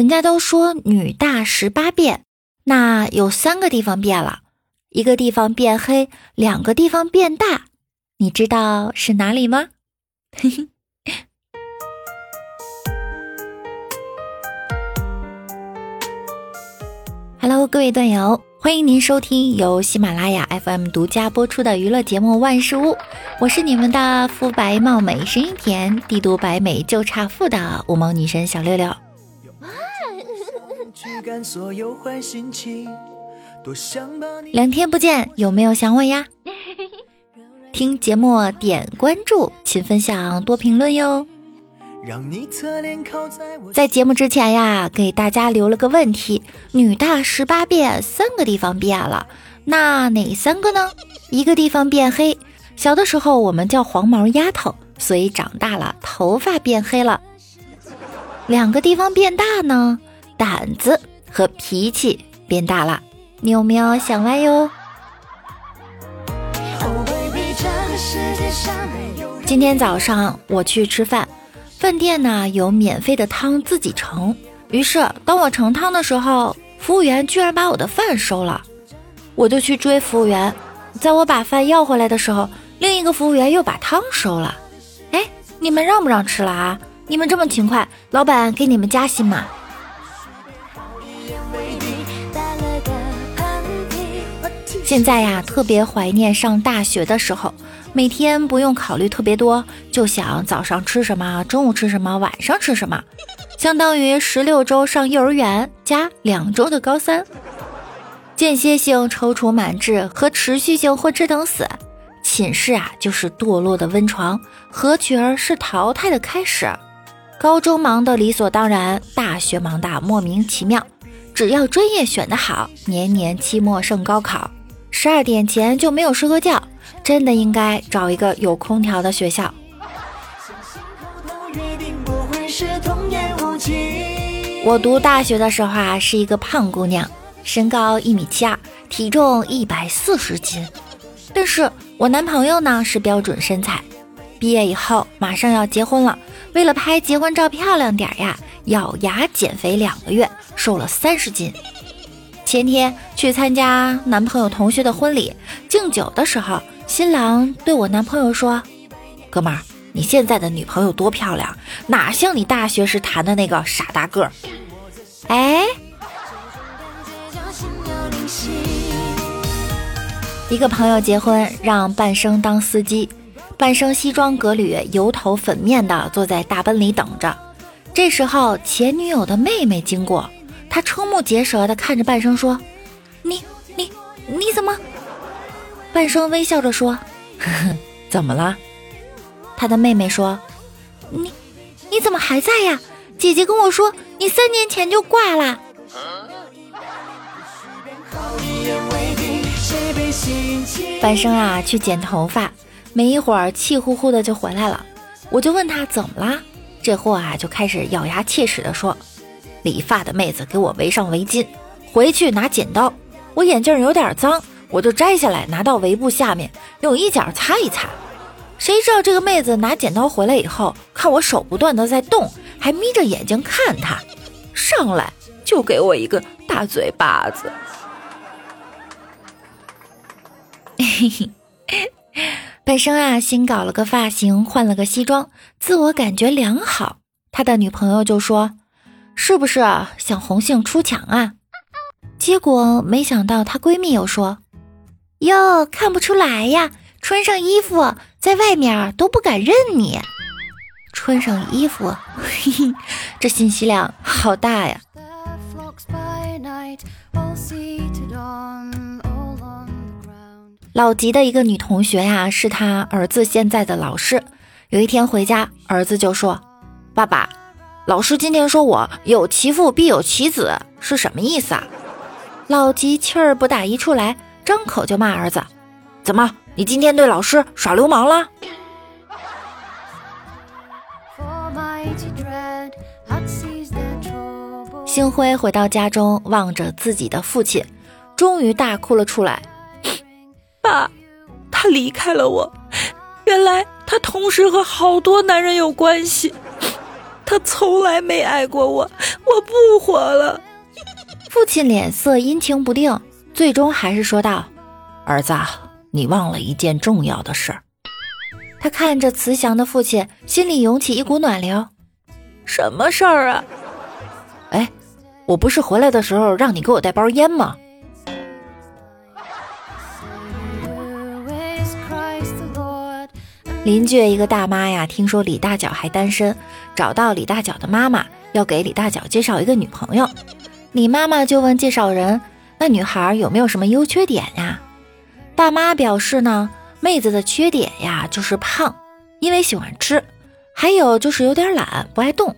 人家都说女大十八变，那有三个地方变了，一个地方变黑，两个地方变大，你知道是哪里吗？嘿嘿。Hello，各位段友，欢迎您收听由喜马拉雅 FM 独家播出的娱乐节目《万事屋》，我是你们的肤白貌美、声音甜、帝都白美就差富的五毛女神小六六。两天不见，有没有想我呀？听节目点关注，请分享多评论哟。在节目之前呀，给大家留了个问题：女大十八变，三个地方变了，那哪三个呢？一个地方变黑，小的时候我们叫黄毛丫头，所以长大了头发变黑了。两个地方变大呢？胆子和脾气变大了，你有没有想歪哟？今天早上我去吃饭，饭店呢有免费的汤自己盛。于是当我盛汤的时候，服务员居然把我的饭收了。我就去追服务员，在我把饭要回来的时候，另一个服务员又把汤收了。哎，你们让不让吃了啊？你们这么勤快，老板给你们加薪吗？现在呀，特别怀念上大学的时候，每天不用考虑特别多，就想早上吃什么，中午吃什么，晚上吃什么，相当于十六周上幼儿园加两周的高三。间歇性踌躇满志和持续性混吃等死，寝室啊就是堕落的温床，合群儿是淘汰的开始。高中忙的理所当然，大学忙的莫名其妙。只要专业选得好，年年期末胜高考。十二点前就没有睡过觉，真的应该找一个有空调的学校。我读大学的时候啊，是一个胖姑娘，身高一米七二，体重一百四十斤。但是我男朋友呢是标准身材。毕业以后马上要结婚了，为了拍结婚照漂亮点呀，咬牙减肥两个月，瘦了三十斤。前天去参加男朋友同学的婚礼，敬酒的时候，新郎对我男朋友说：“哥们儿，你现在的女朋友多漂亮，哪像你大学时谈的那个傻大个儿。”哎，一个朋友结婚，让半生当司机，半生西装革履、油头粉面的坐在大奔里等着。这时候前女友的妹妹经过。他瞠目结舌的看着半生说：“你你你怎么？”半生微笑着说：“呵 呵，怎么了？”他的妹妹说：“你你怎么还在呀？姐姐跟我说你三年前就挂了。”半生啊，去剪头发，没一会儿气呼呼的就回来了。我就问他怎么啦？这货啊就开始咬牙切齿的说。理发的妹子给我围上围巾，回去拿剪刀。我眼镜有点脏，我就摘下来拿到围布下面，用衣角擦一擦。谁知道这个妹子拿剪刀回来以后，看我手不断的在动，还眯着眼睛看她，上来就给我一个大嘴巴子。嘿嘿，本生啊，新搞了个发型，换了个西装，自我感觉良好。他的女朋友就说。是不是想红杏出墙啊？结果没想到她闺蜜又说：“哟，看不出来呀，穿上衣服在外面都不敢认你。穿上衣服，嘿嘿，这信息量好大呀。”老吉的一个女同学呀，是他儿子现在的老师。有一天回家，儿子就说：“爸爸。”老师今天说我有其父必有其子，是什么意思啊？老吉气儿不打一处来，张口就骂儿子：“怎么，你今天对老师耍流氓了？”星辉回到家中，望着自己的父亲，终于大哭了出来：“爸，他离开了我，原来他同时和好多男人有关系。”他从来没爱过我，我不活了。父亲脸色阴晴不定，最终还是说道：“儿子，你忘了一件重要的事儿。”他看着慈祥的父亲，心里涌起一股暖流。什么事儿啊？哎，我不是回来的时候让你给我带包烟吗？邻居一个大妈呀，听说李大脚还单身，找到李大脚的妈妈，要给李大脚介绍一个女朋友。李妈妈就问介绍人：“那女孩有没有什么优缺点呀？”大妈表示呢。妹子的缺点呀，就是胖，因为喜欢吃，还有就是有点懒，不爱动。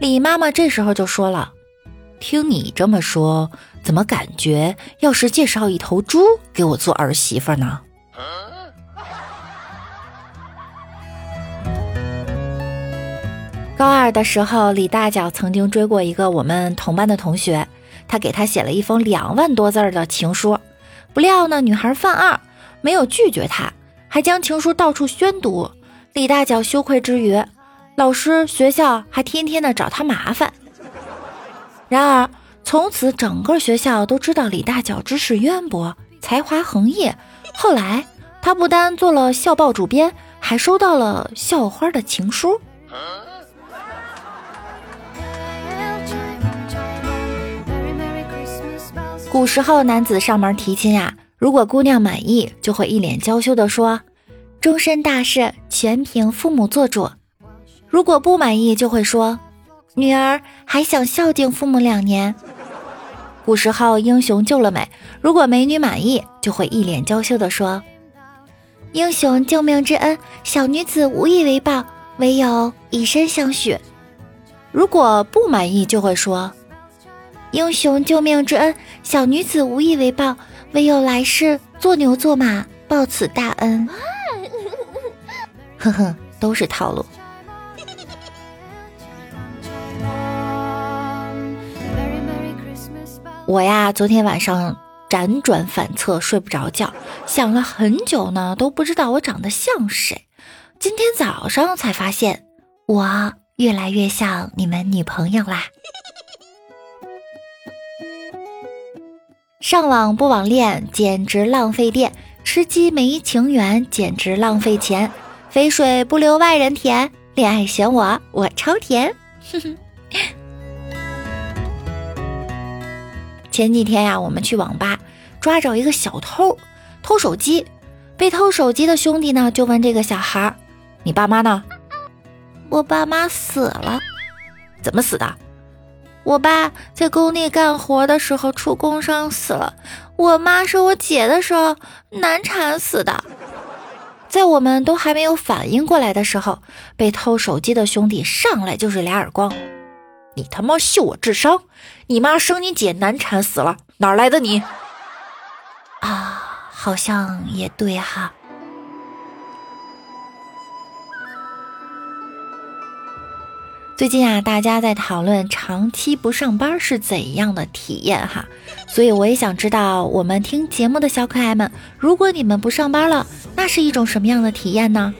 李妈妈这时候就说了：“听你这么说，怎么感觉要是介绍一头猪给我做儿媳妇呢？”高二的时候，李大脚曾经追过一个我们同班的同学，他给他写了一封两万多字的情书，不料呢，女孩犯二。没有拒绝他，还将情书到处宣读。李大脚羞愧之余，老师、学校还天天的找他麻烦。然而，从此整个学校都知道李大脚知识渊博，才华横溢。后来，他不单做了校报主编，还收到了校花的情书。古时候，男子上门提亲呀。如果姑娘满意，就会一脸娇羞地说：“终身大事全凭父母做主。”如果不满意，就会说：“女儿还想孝敬父母两年。”古时候英雄救了美，如果美女满意，就会一脸娇羞地说：“英雄救命之恩，小女子无以为报，唯有以身相许。”如果不满意，就会说：“英雄救命之恩，小女子无以为报。”唯有来世做牛做马报此大恩。哼哼，都是套路。我呀，昨天晚上辗转反侧睡不着觉，想了很久呢，都不知道我长得像谁。今天早上才发现，我越来越像你们女朋友啦。上网不网恋，简直浪费电；吃鸡没情缘，简直浪费钱；肥水不流外人田，恋爱选我，我超甜。前几天呀，我们去网吧抓着一个小偷偷手机，被偷手机的兄弟呢就问这个小孩：“你爸妈呢？”“我爸妈死了。”“怎么死的？”我爸在工地干活的时候出工伤死了，我妈是我姐的时候难产死的。在我们都还没有反应过来的时候，被偷手机的兄弟上来就是俩耳光。你他妈秀我智商！你妈生你姐难产死了，哪来的你？啊，好像也对哈。最近啊，大家在讨论长期不上班是怎样的体验哈，所以我也想知道，我们听节目的小可爱们，如果你们不上班了，那是一种什么样的体验呢？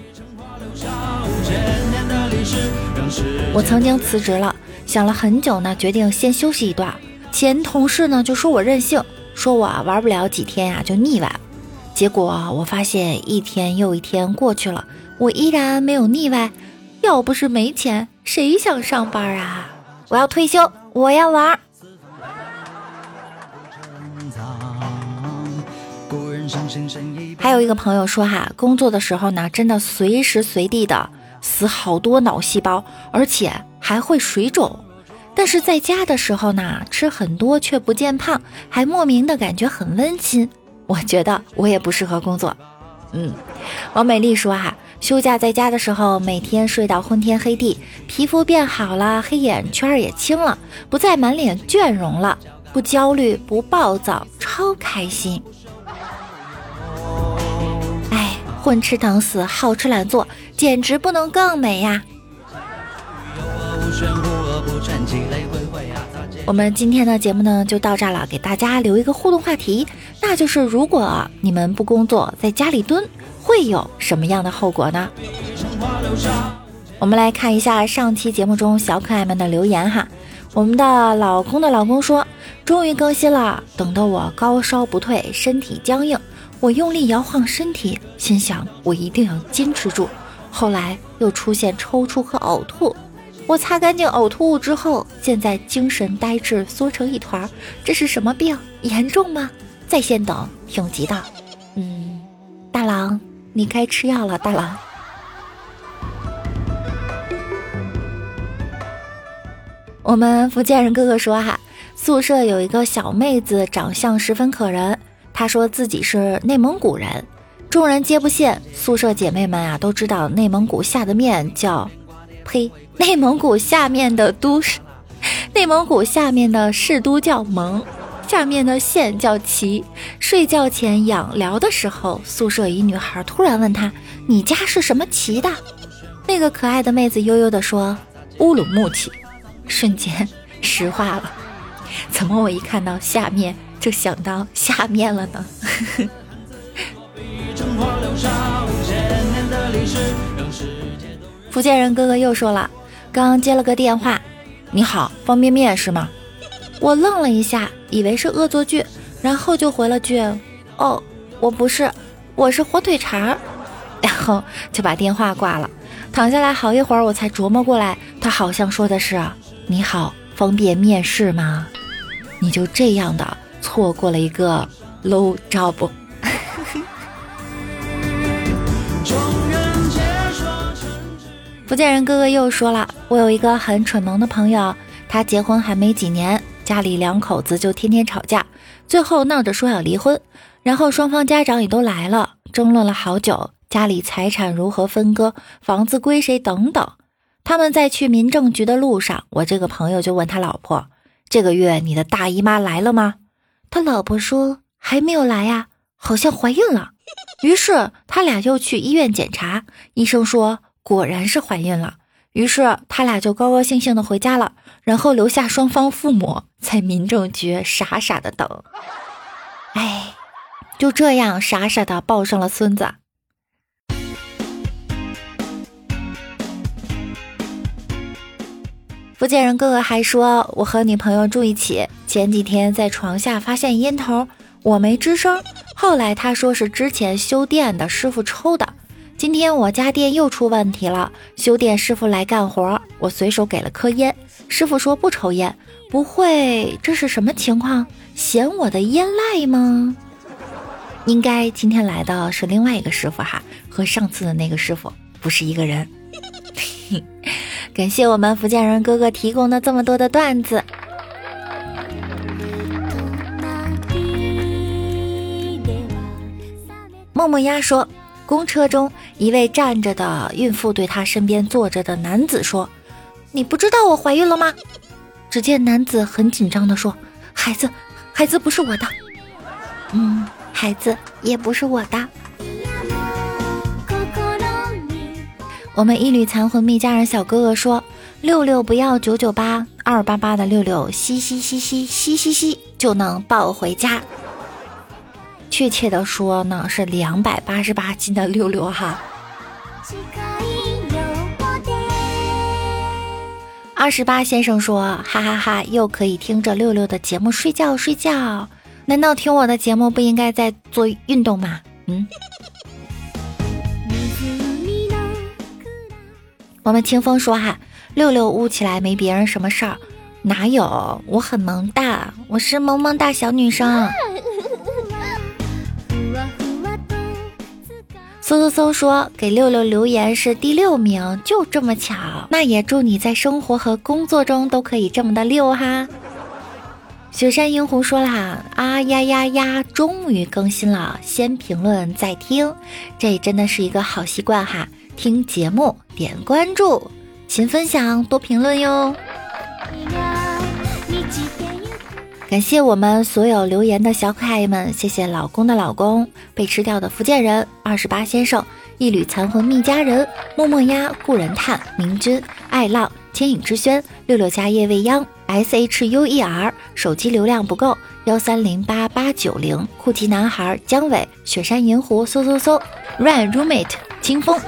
我曾经辞职了，想了很久呢，决定先休息一段。前同事呢就说我任性，说我玩不了几天呀就腻歪。结果我发现一天又一天过去了，我依然没有腻歪。要不是没钱。谁想上班啊？我要退休，我要玩。还有一个朋友说哈，工作的时候呢，真的随时随地的死好多脑细胞，而且还会水肿。但是在家的时候呢，吃很多却不见胖，还莫名的感觉很温馨。我觉得我也不适合工作。嗯，王美丽说哈。休假在家的时候，每天睡到昏天黑地，皮肤变好了，黑眼圈也轻了，不再满脸倦容了，不焦虑，不暴躁，超开心。哎，混吃等死，好吃懒做，简直不能更美呀！我们今天的节目呢，就到这了，给大家留一个互动话题，那就是如果你们不工作，在家里蹲。会有什么样的后果呢？我们来看一下上期节目中小可爱们的留言哈。我们的老公的老公说，终于更新了，等得我高烧不退，身体僵硬，我用力摇晃身体，心想我一定要坚持住。后来又出现抽搐和呕吐，我擦干净呕吐物之后，现在精神呆滞，缩成一团，这是什么病？严重吗？在线等，挺急的。嗯，大郎，你该吃药了，大郎。我们福建人哥哥说哈，宿舍有一个小妹子，长相十分可人。她说自己是内蒙古人，众人皆不信。宿舍姐妹们啊，都知道内蒙古下的面叫，呸，内蒙古下面的都市，内蒙古下面的市都叫蒙，下面的线叫旗。睡觉前养聊的时候，宿舍一女孩突然问他：“你家是什么旗的？”那个可爱的妹子悠悠地说：“乌鲁木齐。”瞬间石化了，怎么我一看到下面就想到下面了呢？福建人哥哥又说了，刚接了个电话，你好，方便面是吗？我愣了一下，以为是恶作剧，然后就回了句，哦，我不是，我是火腿肠，然后就把电话挂了。躺下来好一会儿，我才琢磨过来，他好像说的是。你好，方便面试吗？你就这样的错过了一个 low job。福建人哥哥又说了，我有一个很蠢萌的朋友，他结婚还没几年，家里两口子就天天吵架，最后闹着说要离婚，然后双方家长也都来了，争论了好久，家里财产如何分割，房子归谁等等。他们在去民政局的路上，我这个朋友就问他老婆：“这个月你的大姨妈来了吗？”他老婆说：“还没有来呀，好像怀孕了。”于是他俩又去医院检查，医生说果然是怀孕了。于是他俩就高高兴兴的回家了，然后留下双方父母在民政局傻傻的等。哎，就这样傻傻的抱上了孙子。福建人哥哥还说：“我和女朋友住一起，前几天在床下发现烟头，我没吱声。后来他说是之前修电的师傅抽的。今天我家电又出问题了，修电师傅来干活，我随手给了颗烟，师傅说不抽烟。不会这是什么情况？嫌我的烟赖吗？应该今天来的是另外一个师傅哈，和上次的那个师傅不是一个人。”感谢我们福建人哥哥提供的这么多的段子。默默鸭说，公车中一位站着的孕妇对他身边坐着的男子说：“你不知道我怀孕了吗？”只见男子很紧张的说：“孩子，孩子不是我的。”嗯，孩子也不是我的。我们一缕残魂蜜家人小哥哥说：“六六不要九九八二八八的六六，嘻嘻嘻嘻嘻嘻嘻就能抱回家。”确切的说呢，是两百八十八斤的六六哈。二十八先生说：“哈哈哈，又可以听着六六的节目睡觉睡觉。难道听我的节目不应该在做运动吗？”嗯。我们清风说哈，六六污起来没别人什么事儿，哪有？我很萌哒，我是萌萌哒小女生。嗖嗖嗖说给六六留言是第六名，就这么巧。那也祝你在生活和工作中都可以这么的六哈。雪山银狐说啦，啊呀呀呀，终于更新了，先评论再听，这真的是一个好习惯哈。听节目，点关注，勤分享，多评论哟。感谢我们所有留言的小可爱们，谢谢老公的老公，被吃掉的福建人，二十八先生，一缕残魂觅家人，默默鸭，故人叹，明君，爱浪，千影之轩，六六家夜未央，S H U E R，手机流量不够，幺三零八八九零，酷奇男孩，姜伟，雪山银狐，嗖嗖嗖，Run Roommate，清风。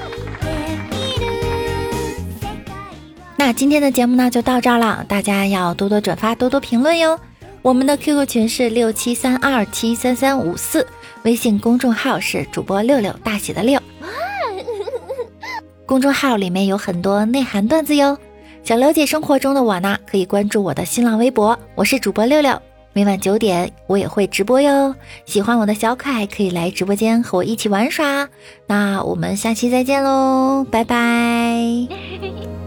那今天的节目呢就到这儿了，大家要多多转发，多多评论哟。我们的 QQ 群是六七三二七三三五四，微信公众号是主播六六大写的六。公众号里面有很多内涵段子哟。想了解生活中的我呢，可以关注我的新浪微博，我是主播六六。每晚九点我也会直播哟。喜欢我的小可爱可以来直播间和我一起玩耍。那我们下期再见喽，拜拜。